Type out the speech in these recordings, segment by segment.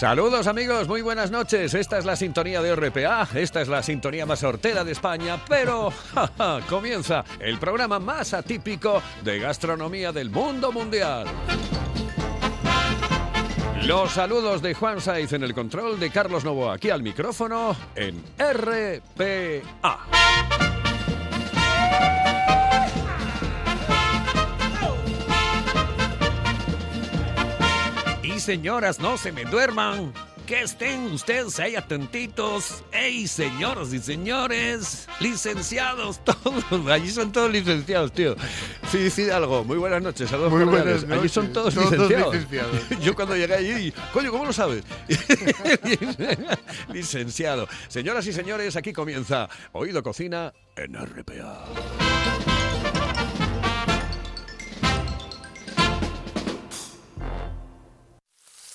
Saludos amigos, muy buenas noches. Esta es la sintonía de RPA, esta es la sintonía más hortera de España, pero comienza el programa más atípico de gastronomía del mundo mundial. Los saludos de Juan Saiz en el control de Carlos Novo aquí al micrófono en RPA. Señoras, no se me duerman. Que estén ustedes ahí atentitos. ¡Ey, señoras y señores! Licenciados, todos. Allí son todos licenciados, tío. Sí, sí, algo. Muy buenas noches. Saludos Muy buenas noches. Allí son todos, Todos licenciados. licenciados. Yo cuando llegué allí, coño, ¿cómo lo sabes? Licenciado. Señoras y señores, aquí comienza Oído Cocina en RPA.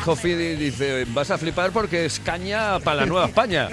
Ya veis, Jofidi dice, vas a flipar porque es caña para la Nueva España.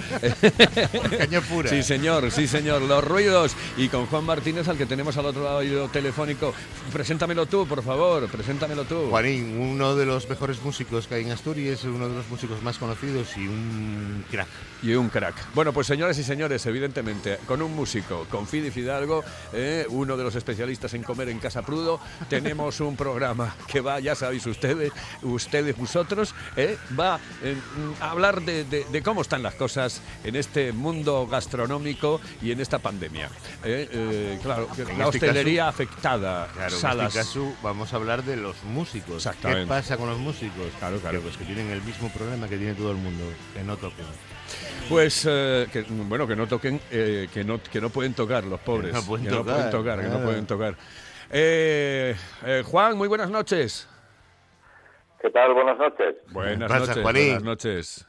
Caña pura. Sí, señor, sí, señor. Los ruidos. Y con Juan Martínez, al que tenemos al otro lado telefónico. Preséntamelo tú, por favor, preséntamelo tú. Juanín, uno de los mejores músicos que hay en Asturias, uno de los músicos más conocidos y un crack. Y un crack. Bueno, pues señores y señores, evidentemente, con un músico, con Fidi Fidalgo, eh, uno de los especialistas en comer en Casa Prudo, tenemos un programa que va, ya sabéis ustedes, ustedes, vosotros, eh, va eh, a hablar de, de- de cómo están las cosas en este mundo gastronómico y en esta pandemia. Eh, eh, claro, que En la este hostelería afectada, Claro, salas. en este caso vamos a hablar de los músicos. ¿Qué pasa con los músicos? Claro, claro. Que, pues que tienen el mismo problema que tiene todo el mundo, que no toquen. Pues, eh, que, bueno, que no toquen, eh, que, no, que no pueden tocar los pobres. no pueden que no pueden tocar, tocar, que no claro. pueden tocar. Eh, eh, Juan, muy buenas noches. ¿Qué tal? Buenas noches. Buenas pasa, noches, Juanín? buenas noches.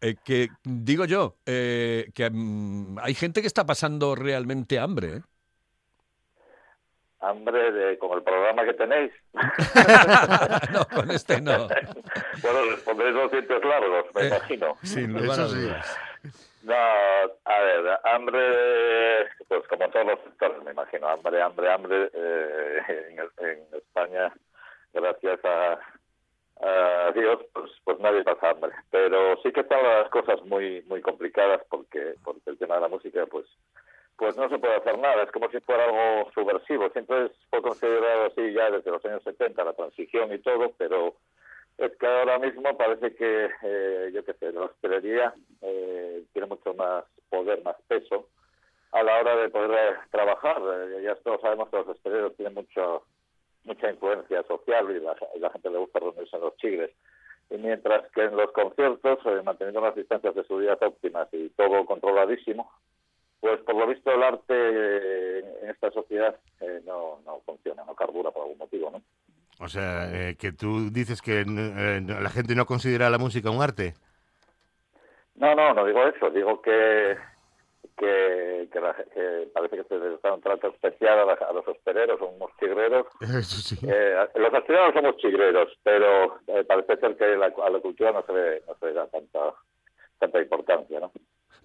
Eh, que digo yo, eh, que mm, hay gente que está pasando realmente hambre. ¿eh? Hambre de, con el programa que tenéis. no, con este no. bueno, respondéis los dientes largos, me Eh, imagino. Sin lugar a dudas. No, a ver, hambre, pues como todos los sectores, me imagino. Hambre, hambre, hambre. eh, en, en España, gracias a, Dios, pues, pues nadie pasa hambre. Pero sí que están las cosas muy muy complicadas porque porque el tema de la música, pues pues no se puede hacer nada. Es como si fuera algo subversivo. Siempre fue considerado así ya desde los años 70, la transición y todo, pero es que ahora mismo parece que, eh, yo qué sé, la hostelería eh, tiene mucho más poder, más peso a la hora de poder trabajar. Eh, ya todos sabemos que los hosteleros tienen mucho, mucha influencia social y la, y la gente le gusta reunirse en los chigres. Y mientras que en los conciertos, eh, manteniendo las distancias de seguridad óptimas y todo controladísimo, pues por lo visto el arte eh, en esta sociedad eh, no, no funciona, no carbura por algún motivo, ¿no? O sea, eh, que tú dices que eh, la gente no considera la música un arte. No, no, no digo eso, digo que que, que, la- que parece que se les da un trato especial a, la- a los hosteleros, somos chigreros. Eso sí. Eh, los hosteleros somos chigreros, pero eh, parece ser que la- a la cultura no se le, no se le da tanta, tanta importancia, ¿no?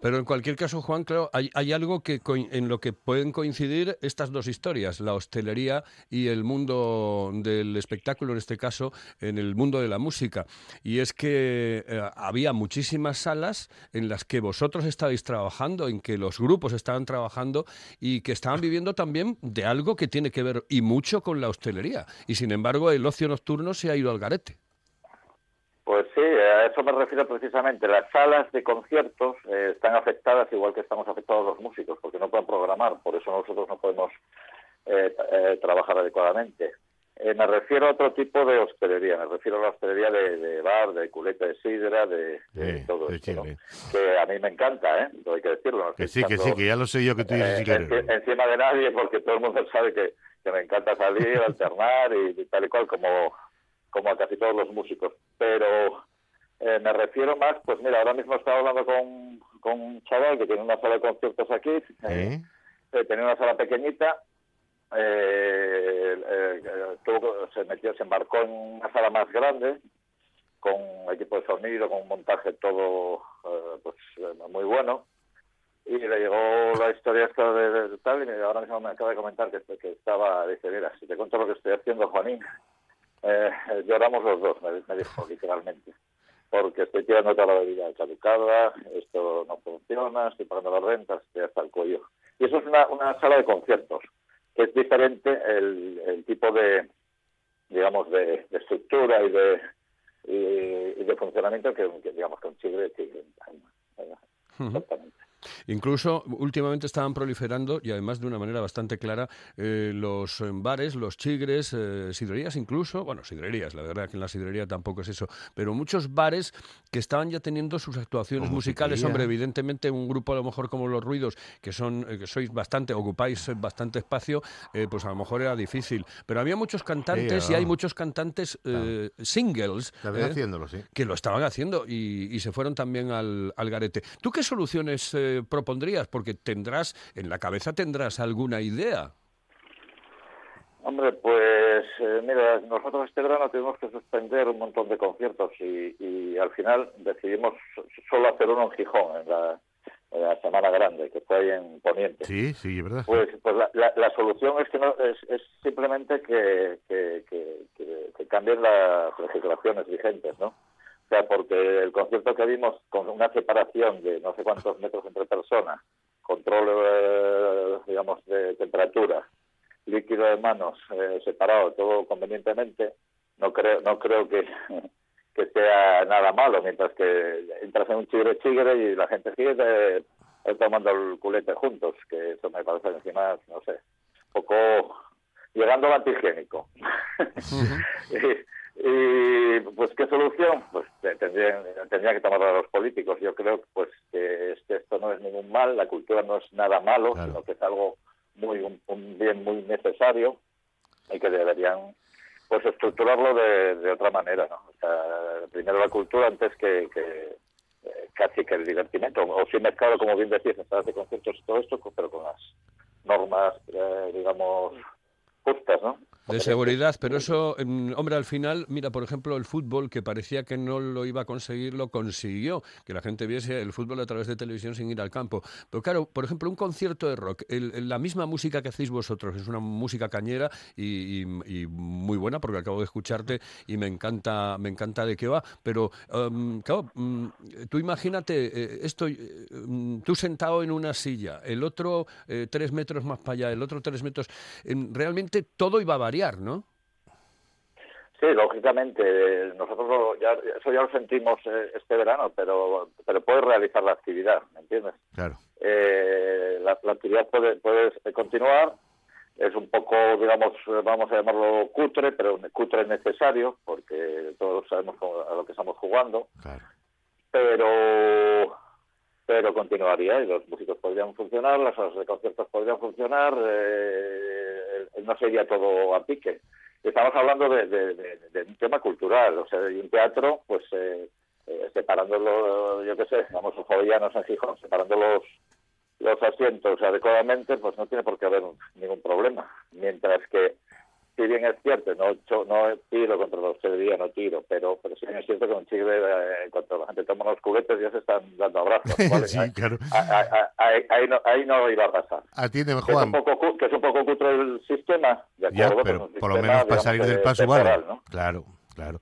Pero en cualquier caso, Juan, claro, hay, hay algo que en lo que pueden coincidir estas dos historias, la hostelería y el mundo del espectáculo, en este caso, en el mundo de la música. Y es que eh, había muchísimas salas en las que vosotros estabais trabajando, en que los grupos estaban trabajando y que estaban viviendo también de algo que tiene que ver y mucho con la hostelería. Y sin embargo, el ocio nocturno se ha ido al garete. Pues sí, a eso me refiero precisamente. Las salas de conciertos eh, están afectadas igual que estamos afectados los músicos, porque no pueden programar, por eso nosotros no podemos eh, eh, trabajar adecuadamente. Eh, me refiero a otro tipo de hostelería, me refiero a la hostelería de, de bar, de culeta de sidra, de, todo esto, que a mí me encanta, ¿eh? Todo hay que decirlo. no Que sí, que sí, que ya lo sé yo que tú dices eh, enci- encima de nadie, porque todo el mundo sabe que, que me encanta salir, alternar y, y tal y cual, como, como a casi todos los músicos. Pero eh, me refiero más, pues mira, ahora mismo estaba hablando con, con un chaval que tiene una sala de conciertos aquí, eh, ¿Eh? tenía una sala pequeñita, eh, tuvo- se metió, se embarcó en una sala más grande, con equipo de sonido, con un montaje todo pues muy bueno. Y le llegó la historia esta de, de tal, y ahora mismo me acaba de comentar que, que estaba, dice, mira, si te cuento lo que estoy haciendo, Juanín, eh, lloramos los dos, me, me dijo literalmente. Porque estoy tirando toda la bebida caducada, esto no funciona, estoy pagando las rentas, estoy hasta el cuello. Y eso es una, una sala de conciertos, que es diferente el, el tipo de, digamos, de, de estructura y de, y, y de funcionamiento que, que, digamos, que un chigre. Exactamente. Incluso últimamente estaban proliferando, y además de una manera bastante clara, eh, los eh, bares, los chigres, eh, sidrerías incluso, bueno, sidrerías, la verdad que en la sidrería tampoco es eso, pero muchos bares que estaban ya teniendo sus actuaciones musicales. Hombre, evidentemente un grupo a lo mejor como Los Ruidos, que son eh, que sois bastante, ocupáis bastante espacio, pues a lo mejor era difícil. Pero había muchos cantantes Sí, y hay ah. muchos cantantes singles Estaban haciéndolo, sí. que lo estaban haciendo y, y se fueron también al, al garete. ¿Tú qué soluciones eh, propondrías? Porque tendrás, en la cabeza tendrás alguna idea. Hombre, pues eh, mira, nosotros este verano tuvimos que suspender un montón de conciertos y, y al final decidimos so- solo hacer uno en Gijón, en la, en la Semana Grande, que fue ahí en Poniente. Sí, sí, es verdad. Pues, pues la, la- la solución es que no es, es simplemente que, que, que, que- que cambien las legislaciones vigentes, ¿no? O sea, porque el concierto que vimos con una separación de no sé cuántos metros entre personas, control, eh, digamos, de temperatura, líquido de manos eh, separado, todo convenientemente, no creo, no creo que, que sea nada malo, mientras que entras en un chigre chigre y la gente sigue eh, tomando el culete juntos, que eso me parece encima, no sé, un poco llegando al antihigiénico. y, y, pues qué solución pues te- tendrían tendría que tomar a los políticos. Yo creo pues que este- esto no es ningún mal la cultura no es nada malo Claro. sino que es algo muy un, un bien muy necesario y que deberían pues estructurarlo de, de otra manera no o sea, primero la cultura antes que, que eh, casi que el divertimento. O si mezclado como bien decías en de conciertos y todo esto pero con las normas eh, digamos justas no de seguridad, pero eso, mm, hombre, al final, mira, por ejemplo, el fútbol, que parecía que no lo iba a conseguir, lo consiguió, que la gente viese el fútbol a través de televisión sin ir al campo. Pero claro, por ejemplo, un concierto de rock, el- el- la misma música que hacéis vosotros, es una música cañera y, y- y muy buena, porque acabo de escucharte y me encanta, me encanta de qué va, pero em, claro, mm, tú imagínate eh, esto, eh, mm, tú sentado en una silla, el otro eh, tres metros más para allá, el otro tres metros, em, realmente todo iba a variar, ¿no? Sí, lógicamente, eh, nosotros ya, eso ya lo sentimos eh, este verano, pero, pero puedes realizar la actividad, ¿me entiendes? Claro. Eh, la, la actividad puede, puede continuar, es un poco, digamos, vamos a llamarlo cutre, pero cutre necesario, porque todos sabemos a lo que estamos jugando, Claro. pero pero continuaría y los músicos podrían funcionar, las salas de conciertos podrían funcionar, eh, no sería todo a pique. Estamos hablando de, de- de- de un tema cultural, o sea, y un teatro, pues eh, eh, separándolo, yo qué sé, vamos, jovellanos en Gijón, separando los, los asientos adecuadamente, pues no tiene por qué haber ningún problema. Mientras que, si bien es cierto, no, cho- no tiro contra la hostelería, no tiro, pero, pero sí bien es cierto que en Chile, eh, en cuanto la gente toma los juguetes, ya se están dando abrazos. ¿vale? Sí, claro. Ahí- ahí- ahí- ahí no, ahí no iba a pasar. Atiéndeme, Que es, un Juan. poco, que es un poco cutre el sistema, de Ya, pero un por lo menos para salir de- del paso vale. ¿no? Claro, claro.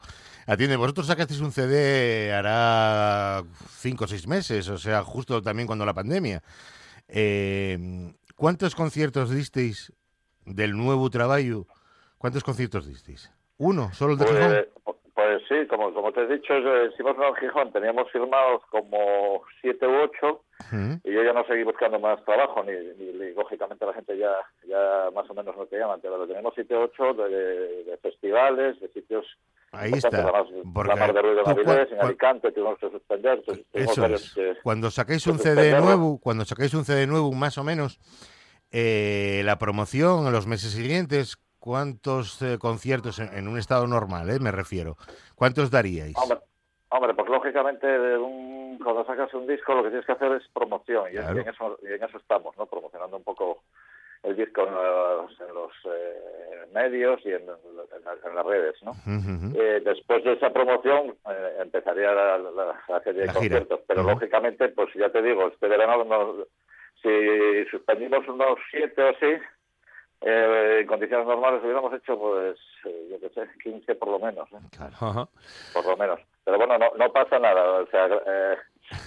Atiende, vosotros sacasteis un CD hará cinco o seis meses, o sea, justo también cuando la pandemia. Eh, ¿Cuántos conciertos disteis del nuevo trabajo? ¿Cuántos conciertos disteis? ¿Uno? ¿Solo el de Gijón? Pues, pues sí, como, como te he dicho, eh, hicimos uno en Gijón, teníamos firmados como siete u ocho, y yo ya no seguí buscando más trabajo, ni, ni- ni, lógicamente la gente ya ya más o menos no te llaman, pero tenemos siete u ocho de, de festivales, de sitios Ahí está. La, más, Porque la de Ruido de tú Avilés, en Alicante, tuvimos que suspender. Eso varios es. Cuando sacáis un CD nuevo, cuando sacáis un CD nuevo, más o menos, eh, la promoción en los meses siguientes, ¿cuántos eh, conciertos en, en un estado normal, eh, me refiero? ¿Cuántos daríais? Hombre, hombre, pues lógicamente de un- cuando sacas un disco lo que tienes que hacer es promoción y, es- Claro. y en, eso, y en eso estamos, ¿no? Promocionando un poco el disco en los, en los, eh, medios y en, en la- en las redes, ¿no? Eh, después de esa promoción eh, empezaría la, la- la serie de La gira. conciertos, pero lógicamente, pues ya te digo, este verano nos- si suspendimos unos siete o así, eh, en condiciones normales hubiéramos hecho, pues, eh, yo qué sé, 15 por lo menos, ¿eh? Ajá. por lo menos. Pero bueno, no, no pasa nada. O sea, eh,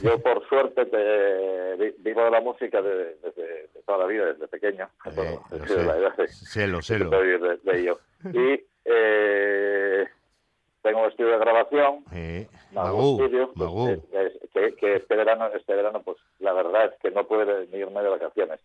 yo por suerte te, vi- vivo de la música de- toda la vida, desde pequeño. Bueno, la sé. edad de- ello. Y eh, tengo un estudio de grabación, Eh, Magu Magú, que, este verano, este verano, pues la verdad es que no puede ni irme de vacaciones.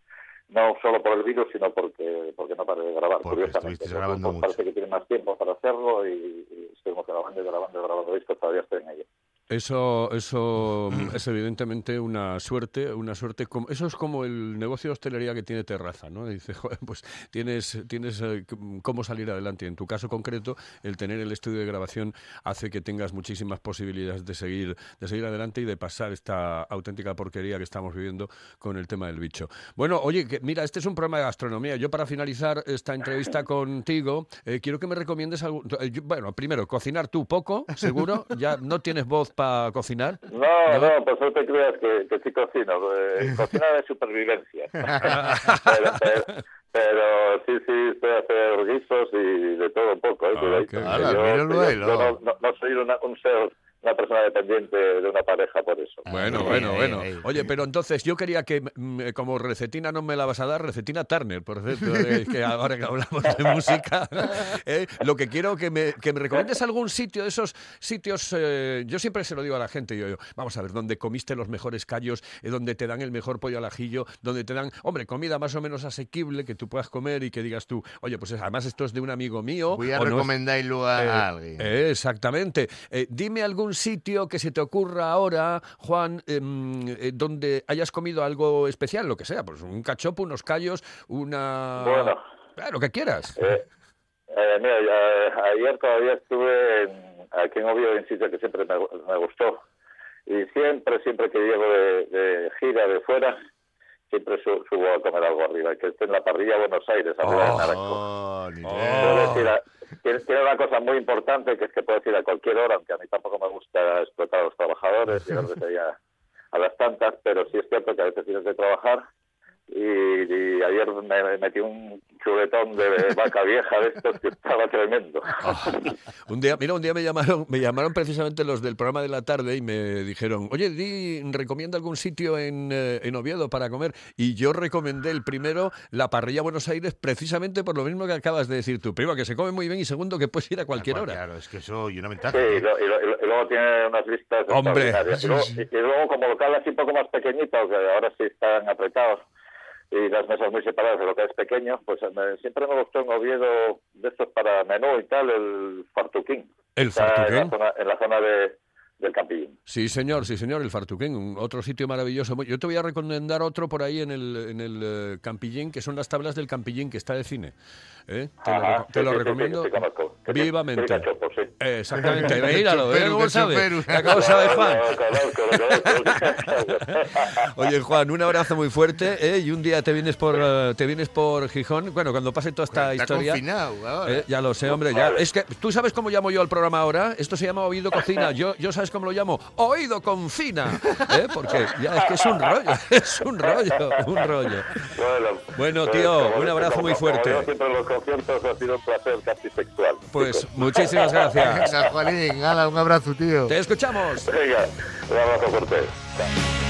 No solo por el virus, sino porque porque no paré de grabar, Porque curiosamente. grabando mucho. Parece que tienen más tiempo para hacerlo y, y estuvimos grabando y grabando y grabando discos, todavía estoy en ello. Eso, eso mm, es evidentemente una suerte, una suerte. Como, eso es como el negocio de hostelería que tiene terraza, ¿no? Dice, "Joder, pues tienes, tienes eh, cómo salir adelante. En tu caso concreto, el tener el estudio de grabación hace que tengas muchísimas posibilidades de seguir, de seguir adelante y de pasar esta auténtica porquería que estamos viviendo con el tema del bicho. Bueno, oye, que, mira, este es un programa de gastronomía. Yo para finalizar esta entrevista contigo, eh, quiero que me recomiendes algo. eh, yo- bueno, primero, cocinar tú poco, seguro. Ya no tienes voz para cocinar. No, ¿No? no, pues no te creas que, que sí cocino. Eh, cocina de supervivencia. pero, pero, pero sí, sí, sé hacer guisos y de todo un poco. ¿eh? Ah, bien. Ala, yo, míralo yo- yo lo. no, no, no soy una, un ser, una persona dependiente de una pareja por eso. Bueno, Ahí, bueno, bueno. ahí. Oye, pero entonces yo quería que, mm, como recetina no me la vas a dar, recetina Turner, por cierto, eh, que ahora que hablamos de música, eh, lo que quiero que me, que me recomiendes algún sitio de esos sitios, eh, yo siempre se lo digo a la gente, yo, yo, vamos a ver, donde comiste los mejores callos, eh, donde te dan el mejor pollo al ajillo, donde te dan, hombre, comida más o menos asequible que tú puedas comer y que digas tú, oye, pues además esto es de un amigo mío. Voy a o no es- recomendarlo a eh, alguien. eh, exactamente. Eh, dime algún sitio que se te ocurra ahora, Juan, em, eh, donde hayas comido algo especial, lo que sea, pues un cachopo, unos callos, una... Bueno. Eh, lo que quieras. Eh, eh, mira, ya, ayer todavía estuve en- aquí en Oviedo, en sitio que siempre me, me gustó. Y siempre, siempre que llego de, de gira de fuera, siempre su- subo a comer algo arriba, que esté en la parrilla Buenos Aires, arriba de Naranjo. Oh, ir a- tiene, una cosa muy importante que es que puedes ir a cualquier hora, aunque a mí tampoco me gusta explotar a los trabajadores, llegar desde a, a las tantas, pero sí es cierto que a veces tienes que trabajar. Y, y ayer me, me metí un chuletón de vaca vieja de estos que estaba tremendo. Un día, mira, un día me llamaron, me llamaron precisamente los del programa de la tarde y me dijeron, oye, di, recomienda algún sitio en, eh, en Oviedo para comer. Y yo recomendé el primero, la parrilla Buenos Aires, precisamente por lo mismo que acabas de decir tú. Primero, que se come muy bien y segundo, que puedes ir a cualquier hora. Claro, es que eso y una Sí, ventaja. y, ¿eh? lo- y lo- y lo- y luego tiene unas vistas Hombre. extraordinarias. Y luego, y- y luego como local así un poco más pequeñito, que ahora sí están apretados, y las mesas muy separadas de lo que es pequeño, pues me- siempre me gustó en Oviedo de estos para menú y tal, el fartuquín. ¿El Está En fartuquín? la zona, en la zona de, del Campillín. Sí, señor, sí, señor, el Fartuquén, un- otro sitio maravilloso. Yo te voy a recomendar otro por ahí en el, en el eh, Campillín, que son las tablas del Campillín, que está de cine. ¿Eh? Te lo, Ajá, reco- te sí, lo sí, sí, recomiendo sí, sí, conozco. Que sí, vivamente. cachopo. Eh, Exactamente, míralo, ¿eh? ¿Cómo que sabe? choperu. Mira ¿Cómo sabe Juan? Oye, Juan, un abrazo muy fuerte ¿eh? y un día te vienes por eh, te vienes por Gijón. Bueno, cuando pase toda esta Está historia. confinado ahora. Eh, ya lo sé, hombre. Ya. Es que tú sabes cómo llamo yo al programa ahora. Esto se llama Oído Cocina. Yo, yo sabes cómo lo llamo. Oído Confina. ¿eh? Porque ya es que es un rollo, es un rollo, un rollo. Bueno, pues, tío, como- un abrazo muy fuerte. Conciertos ha sido un placer casi sexual. Pues chicos. muchísimas gracias. Venga, Juanín, hala, un abrazo, tío. Te escuchamos. Venga, un abrazo fuerte.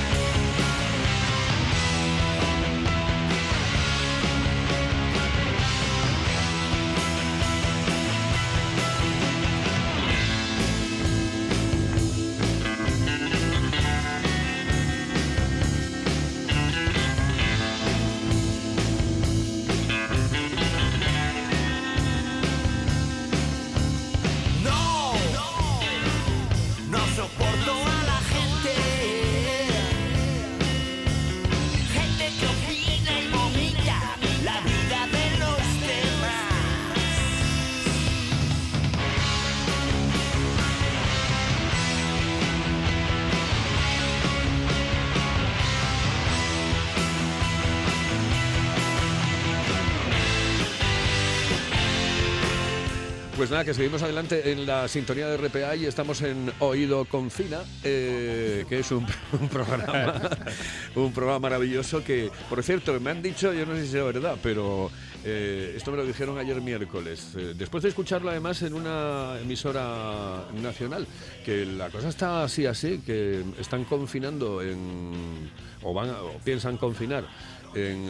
Pues nada, que seguimos adelante en la sintonía de RPA y estamos en Oído Confina, eh, que es un, programa un programa maravilloso que, por cierto, me han dicho, yo no sé si es verdad, pero eh, esto me lo dijeron ayer miércoles, eh, después de escucharlo además en una emisora nacional, que la cosa está así, así, que están confinando en, o, van o piensan confinar en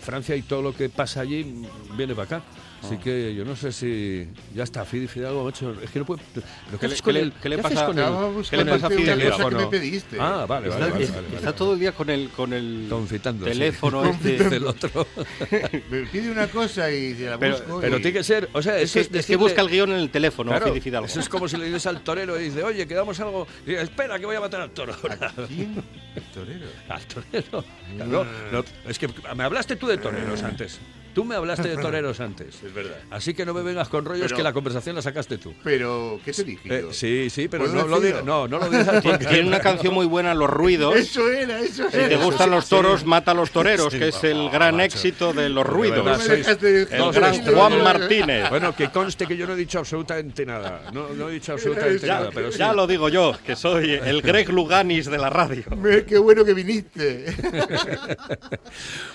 Francia y todo lo que pasa allí viene para acá. Así que yo no sé si ya está Fidi Fidalgo, macho. Es que no puede. ¿Pero qué, ¿Qué haces le- con qué le- el, qué le haces pasa- con qué el- le pasa a cosa que me pediste. Ah, vale, vale, Está, vale, vale, está vale. todo el día con el con el Confitando, sí. teléfono este. Dice el otro. Me pide una cosa y se la Pero- busco. Pero y- tiene que ser, o sea, Es que, es, es que busca el guion en el teléfono, Claro, Fidi Fidalgo. eso es como si le dices al torero y dice, oye, quedamos algo. Y dice, espera, que voy a matar al toro. ¿Quién? El torero. Al torero. No, es que me hablaste tú de toreros antes. Tú me hablaste de toreros antes. Es verdad. Así que no me vengas con rollos Pero- que la conversación la sacaste tú. Pero, ¿qué te dije Eh, sí, sí, pero ¿Puedo no lo, digas, no, no lo digas Tiene- una canción muy buena, Los Ruidos. Eso era, eso Si era. te gustan los toros, mata a los toreros, que es el va, gran macho. éxito de Los De Ruidos. El No, gran Juan Martínez. Bueno, que conste que yo no he dicho absolutamente nada. No, no he dicho absolutamente Ya, nada, pero sí. ya lo digo yo, que soy el Greg Luganis de la radio. Me- Qué bueno que viniste.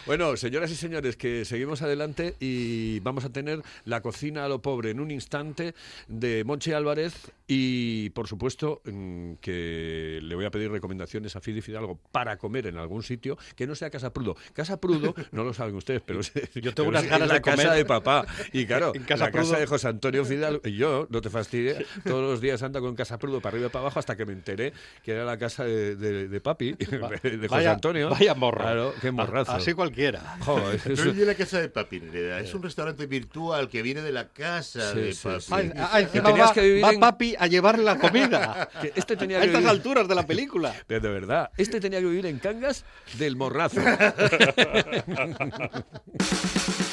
Bueno, señoras y señores, que seguimos adelante y vamos a tener la cocina a lo pobre en un instante de Monche Álvarez y, por supuesto, mm, que le voy a pedir recomendaciones a Fidi Fidalgo para comer en algún sitio que no sea Casa Prudo. Casa Prudo, no lo saben ustedes, pero es, Yo tengo pero unas es ganas la de casa comer. de papá. Y claro, En Casa la casa de José Antonio Fidalgo. Y yo, no te fastidies, todos los días ando con Casa Prudo para arriba y para abajo hasta que me enteré que era la casa de, de- de papi, de José Vaya- Antonio. vaya morro. Claro, qué morrazo. Así cualquiera. Joder, No es de la casa de Papi es un restaurante virtual que viene de la casa Sí, de sí, Papi. sí. Ay, ay, encima tenías va, que vivir va en- papi a llevarle la comida. este tenía a estas vivir- alturas de la película. Pero de verdad, este tenía que vivir en Cangas del Morrazo.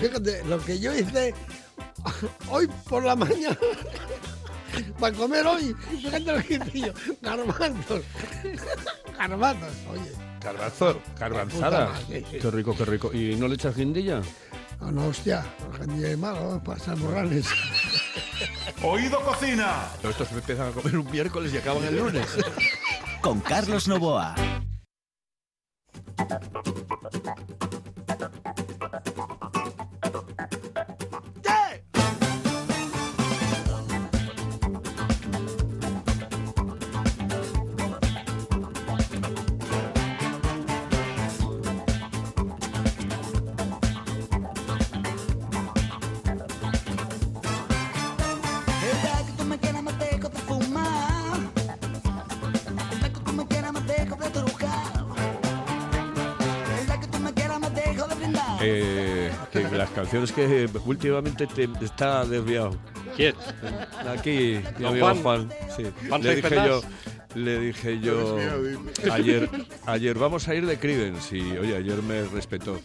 Fíjate, lo que yo hice hoy por la mañana para comer hoy, fíjate lo que hice yo, garbanzos, garbanzos, oye. Garbanzo, garbanzada. puta madre. Qué rico, qué rico. ¿Y no le echas guindilla? No, no, hostia, gente es malo, para morrales. Oído cocina. Pero estos empiezan a comer un miércoles y acaban el lunes. Con Carlos Novoa. Eh, que las canciones que últimamente te está desviado. ¿Quién? Aquí, mi ¿Don amigo Juan? Juan. sí. ¿Juan le dije yo, le dije yo ayer, ayer vamos a ir de Creedence y oye, ayer me respetó.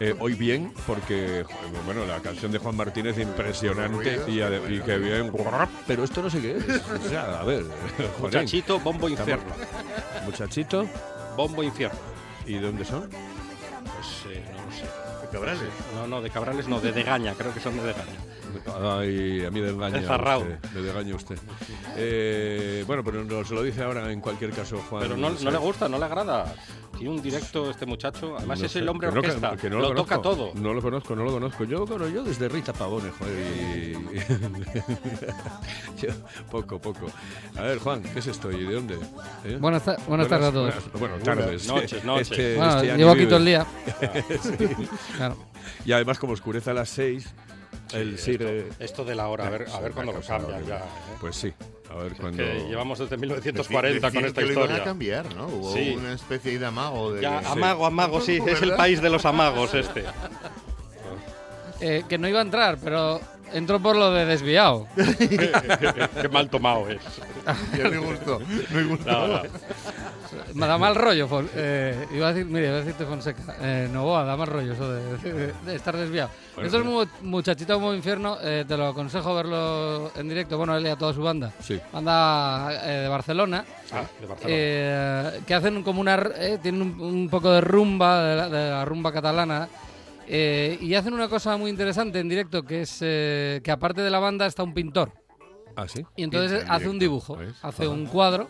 Eh, hoy bien, porque bueno, la canción de Juan Martínez impresionante y, y que bien, pero esto no sé qué es. O sea, a ver, Muchachito, bombo infierno. muchachito, Bombo infierno. ¿y dónde son? Pues eh, no. Cabrales. No, no, de Cabrales no, de Degaña, creo que son de Degaña. Ay, a mí me engaña El zarrao. usted, me engaña usted. Eh, bueno, pero nos lo dice ahora en cualquier caso Juan. Pero no, no le gusta, no le agrada. Tiene un directo este muchacho. Además No es sé, el hombre que no, que- orquesta. no lo, lo toca conozco. todo. No lo conozco, no lo conozco. Yo, bueno, yo desde Rita Pavone, joder. y- Yo, poco, poco. A ver, Juan, ¿qué es esto y de dónde? ¿Eh? Buenas ta- buenas tardes a todos. buenas- bueno, tardes. Noches, noches. Este- Bueno, este llevo aquí vive. todo el día. Sí. Claro. Y además, como oscurece a las 6, él sigue. Esto de la hora, a ver, a ver cuándo lo cambian ya. ¿eh? Pues sí, a ver cuándo. Que llevamos desde Decían 1940 con esta que lo iban a historia. cambiar, ¿no? Hubo Sí. una especie de amago de... Ya, Sí. amago, amago, sí, es el país de los amagos este. Eh, que no iba a entrar, pero entró por lo de desviado. Qué mal tomado es. Me gustó, me gustó. No, no. Me da mal rollo. Fon- eh, iba a decir, mira, iba a decirte Fonseca. Eh, Novoa, da mal rollo eso de, de- de estar desviado. Bueno, Esto es pero- mu- muchachito muy infierno. eh, te lo aconsejo verlo en directo. Bueno, él y a toda su banda. Sí. Banda eh, de Barcelona. Ah, de Barcelona. eh, que hacen como una. eh, tienen un, un poco de rumba, de la, de la rumba catalana. Eh, y hacen una cosa muy interesante en directo, que es eh, que aparte de la banda está un pintor. Ah, sí. Y entonces En hace un dibujo, ¿ves? hace Ajá. un cuadro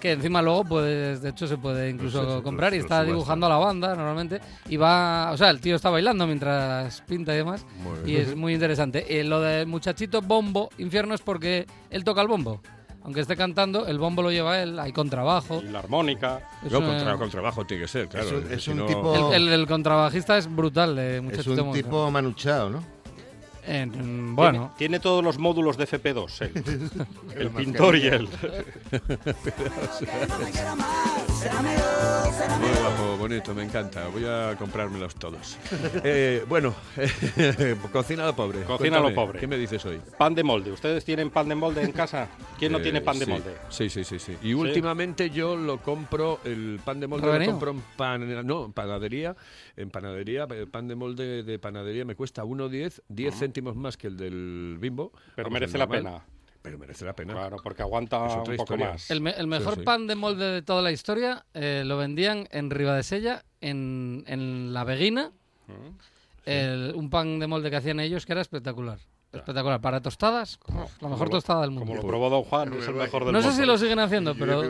que encima luego puedes, de hecho se puede incluso Pues sí, comprar y está dibujando a la banda normalmente y va, o sea, el tío está bailando mientras pinta y demás Muy y bien. es muy interesante. Eh, lo del muchachito bombo infierno es porque él toca el bombo. Aunque esté cantando, el bombo lo lleva él, hay contrabajo. Y la armónica. Es No, un- con, tra- con trabajo tiene que ser, claro. Es un- es si un no- tipo- el, el- el contrabajista es brutal, de Es muchachito un tipo manuchado, ¿no? Eh, bueno, Tiene, tiene todos los módulos de FP2, él. el pintor y él. Muy guapo, bonito, me encanta. Voy a comprármelos todos. Eh, bueno, cocina lo pobre. Cocina lo Cuéntame, pobre. ¿Qué me dices hoy? Pan de molde. ¿Ustedes tienen pan de molde en casa? ¿Quién no Eh, tiene pan de sí. molde? Sí, sí, sí, sí. Y últimamente yo lo compro, el pan de molde lo compro en pan, no, en panadería. En panadería, el pan de molde de panadería me cuesta 1,10, 10 céntimos más que el del bimbo. Pero Vamos, merece la normal, pena. Pero merece la pena. Claro, porque aguanta Es un poco historia. más. el, me- el mejor sí. pan de molde de toda la historia eh, lo vendían en Ribadesella, en, en La Veguina. Mm. el- un pan de molde que hacían ellos que era espectacular. Espectacular. Para tostadas, la mejor lo- tostada del mundo. Como lo probó Don Juan, es el mejor del No sé si lo siguen haciendo, pero...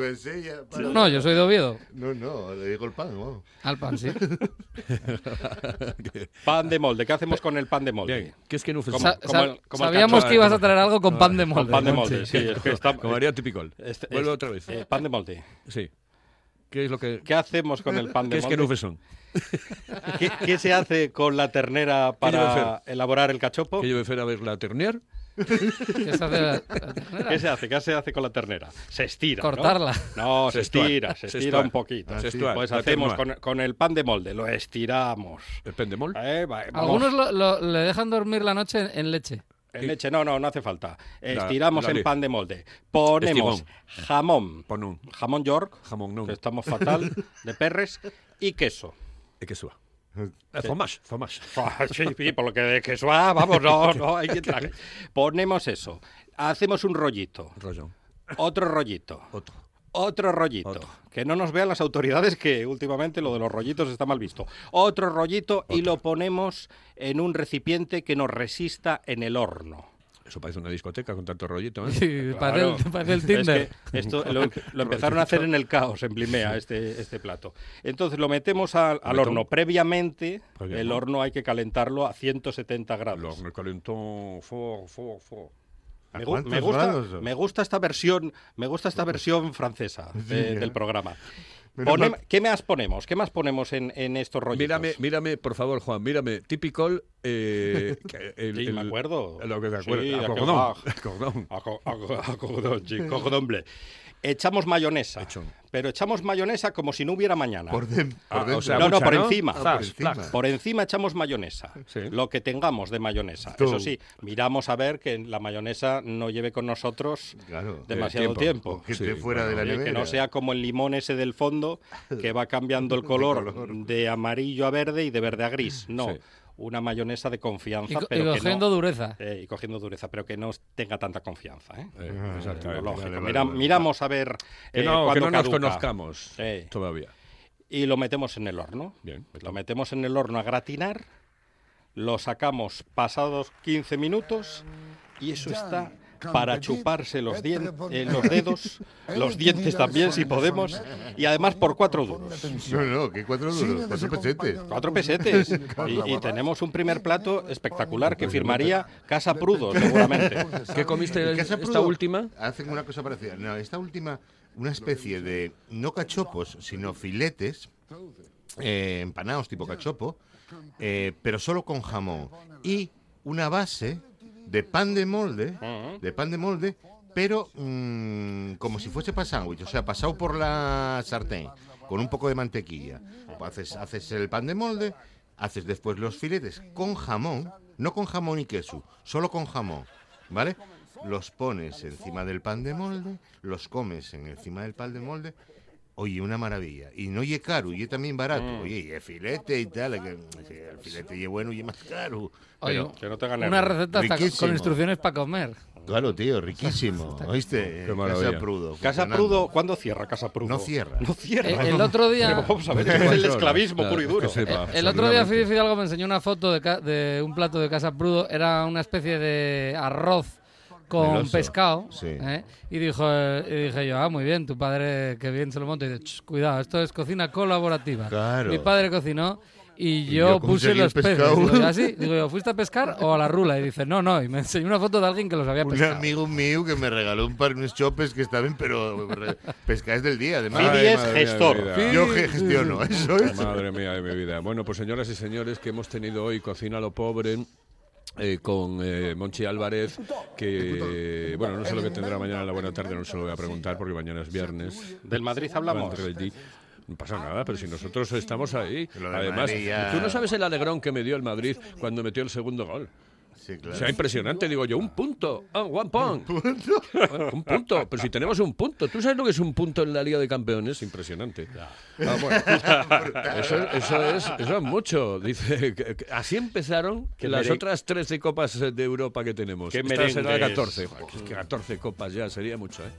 No, yo soy de Oviedo. No, no, le digo el pan, vamos. Al pan, sí. Pan de molde. ¿Qué hacemos con el pan de molde? Bien, ¿qué es que no Como- Sa- como sa- el- como el sabíamos que ibas a traer algo con pan de molde. Con pan de molde, sí. Es que está, Como haría típico. este- Vuelve es- otra vez. eh, pan de molde. Sí. ¿Qué es lo que...? ¿Qué hacemos con el pan de ¿Qué es que molde? no son? ¿Qué, qué se hace con la ternera ¿Qué lleva para elaborar el cachopo? ¿Qué lleve fer a ver la ternier? ¿Qué se hace la- la ternera? ¿Qué se hace? ¿Qué se hace con la ternera? Se estira. Cortarla. No, se estira, se estira un poquito. Ah, Pues hacemos con, el pan de molde, lo estiramos. ¿El pendemol? Eh, va- vamos. Algunos lo- lo- le dejan dormir la noche en, en leche. En leche, no, no, no hace falta. Estiramos la en pan de molde. Ponemos jamón, Pon un jamón york, jamón que estamos fatal, de perres, y queso. E que súa. Eh. Ah, Sí, sí, por lo que de queso, ah, vamos, no, no, hay que traje. Ponemos eso. Hacemos un rollito, Rollón. otro rollito, Otro. otro rollito. Otro. Que no nos vean las autoridades que últimamente lo de los rollitos está mal visto. Otro rollito y lo ponemos en un recipiente que nos resista en el horno. Eso parece una discoteca con tanto rollito, ¿eh? Sí, parece, Claro. el, parece el Es Tinder. que esto lo, lo empezaron a hacer en el caos, en Blimea, este, este plato. Entonces lo metemos al, al Metón. horno. Previamente, Previamente. el horno hay que calentarlo a 170 El grados. horno calentó, for, for, for. ¿A Me, gu- me gusta, me gusta esta versión, me gusta esta versión francesa de- ¿eh? del programa. ¿Qué más ponemos? ¿Qué más ponemos en, en estos rollitos? Mírame, mírame, por favor, Juan, mírame. Typical. Eh, el, Sí, el- me acuerdo. Lo que te Sí, acuerdas. de Ah, aquel cordón. bag. Cordón. Echamos mayonesa, Echón. pero echamos mayonesa como si no hubiera mañana. Por, por Ah, o dentro. sea, no, no, mucha, por ¿no? encima. Ah, por Zas, encima. Por encima echamos mayonesa, Sí. lo que tengamos de mayonesa. Tú. Eso sí, miramos a ver que la mayonesa no lleve con nosotros Claro. demasiado tiempo. tiempo. Que Sí, esté fuera de la Oye, nevera. que no sea como el limón ese del fondo, que va cambiando el color de, color. amarillo a verde y de verde a gris. No, Sí. Una mayonesa de confianza, Y, co- y pero que cogiendo no, dureza. eh, y cogiendo dureza, pero que no tenga tanta confianza. ¿eh? Eh, Ah, exactamente. Lógico. vale, vale, Mira- vale. Miramos a ver Que eh, no, que cuándo no nos conozcamos todavía. Y lo metemos en el horno. Bien. Lo metemos en el horno a gratinar, lo sacamos pasados 15 minutos y eso está para chuparse los, dien- eh, los dedos, los dientes también si podemos, y además por cuatro duros. No, no, que cuatro duros, cuatro pesetes. Cuatro pesetes. Y, y tenemos un primer plato espectacular que firmaría Casa Prudo, seguramente. ¿Qué comiste En Casa esta Prudo última? Hacen una cosa parecida. No, esta última, una especie de, no cachopos, sino filetes, eh, empanados tipo cachopo, eh, pero solo con jamón. Y una base de pan de molde, de pan de molde, pero mm, como si fuese para sándwich, o sea, pasado por la sartén, con un poco de mantequilla. Pues haces, haces el pan de molde, haces después los filetes con jamón, no con jamón y queso, solo con jamón, ¿vale? Los pones encima del pan de molde, los comes en encima del pan de molde. Oye, una maravilla. Y no y caro, y también barato. Mm. Oye, y el filete y tal, que el filete y es bueno y es más caro. Oye, Pero, Que no te gane una receta hasta con- instrucciones para comer. claro, tío, riquísimo. ¿Oíste? Qué maravilla. Casa Prudo. Casa. Prudo, ¿cuándo cierra Casa Prudo? No cierra. No cierra. Eh, el otro día- Pero vamos a ver, Veinticuatro es el esclavismo claro, puro y duro. que sepa. Eh, el otro día. Fidi Fidalgo me enseñó una foto de, ca- de un plato de Casa Prudo. Era una especie de arroz con Meloso. pescado. Sí. ¿eh? Y, dijo, eh, y dije yo, ah, muy bien, tu padre, que bien se lo monta. Y dice, "Ch, cuidado, esto es cocina colaborativa. Claro. Mi padre cocinó y Y yo, yo puse los peces. Digo, yo, "¿Ah, sí?". Digo yo, ¿fuiste a pescar o a la rula? Y dice, no, no. Y me enseñó una foto de alguien que los había Un pescado. amigo mío que me regaló un par de unos chopes que estaban, pero pescáis del día, además. Fidi es madre mía de gestor. Yo ge- gestiono, eso es. Madre mía de mi vida. Bueno, pues señoras y señores, que hemos tenido hoy Cocina lo Pobre eh, con eh, Monchi Álvarez, que, bueno, no sé lo que tendrá mañana en la buena tarde, no se lo voy a preguntar porque mañana es viernes. Del Madrid hablamos. No pasa nada, pero si nosotros estamos ahí. Además, tú no sabes el alegrón que me dio el Madrid cuando metió el segundo gol. Sí, O claro. sea, impresionante, digo yo, un punto, ah, one point. Un punto, pero si tenemos un punto. ¿Tú sabes lo que es un punto en la Liga de Campeones? Impresionante. Ah, bueno. eso, eso es, eso es mucho. Dice, que- que así empezaron Qué las otras 13 copas de Europa que tenemos. Esta será la merengues. 14. Joder, que es que 14 copas ya sería mucho, ¿eh?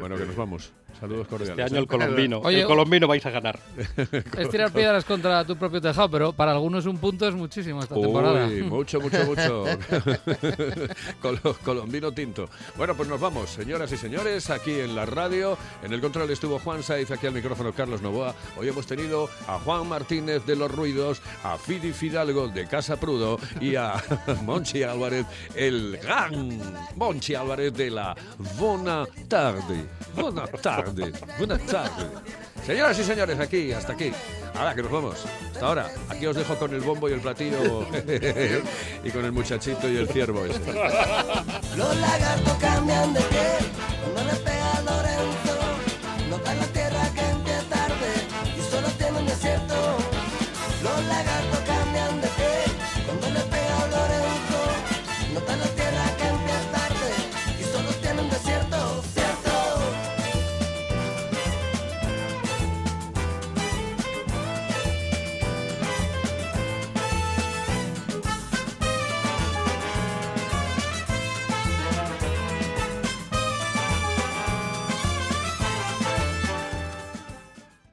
Bueno, que nos vamos. Saludos cordiales. Este año el ¿eh? colombino. Oye, el colombino vais a ganar. Es tirar piedras contra tu propio tejado, pero para algunos un punto es muchísimo esta temporada. Uy, mucho, mucho, mucho. Colo- Colombino tinto. Bueno, pues nos vamos, señoras y señores, aquí en la radio. En el control estuvo Juan Saiz, aquí al micrófono Carlos Novoa. Hoy hemos tenido a Juan Martínez de Los Ruidos, a Fidi Fidalgo de Casa Prudo y a Monchi Álvarez, el gran Monchi Álvarez de la Bona tarde, Señoras y señores, aquí, hasta aquí. Ahora que nos vamos. Hasta ahora. Aquí os dejo con el bombo y el platillo y con el muchachito y el ciervo este. Los lagartos cambian de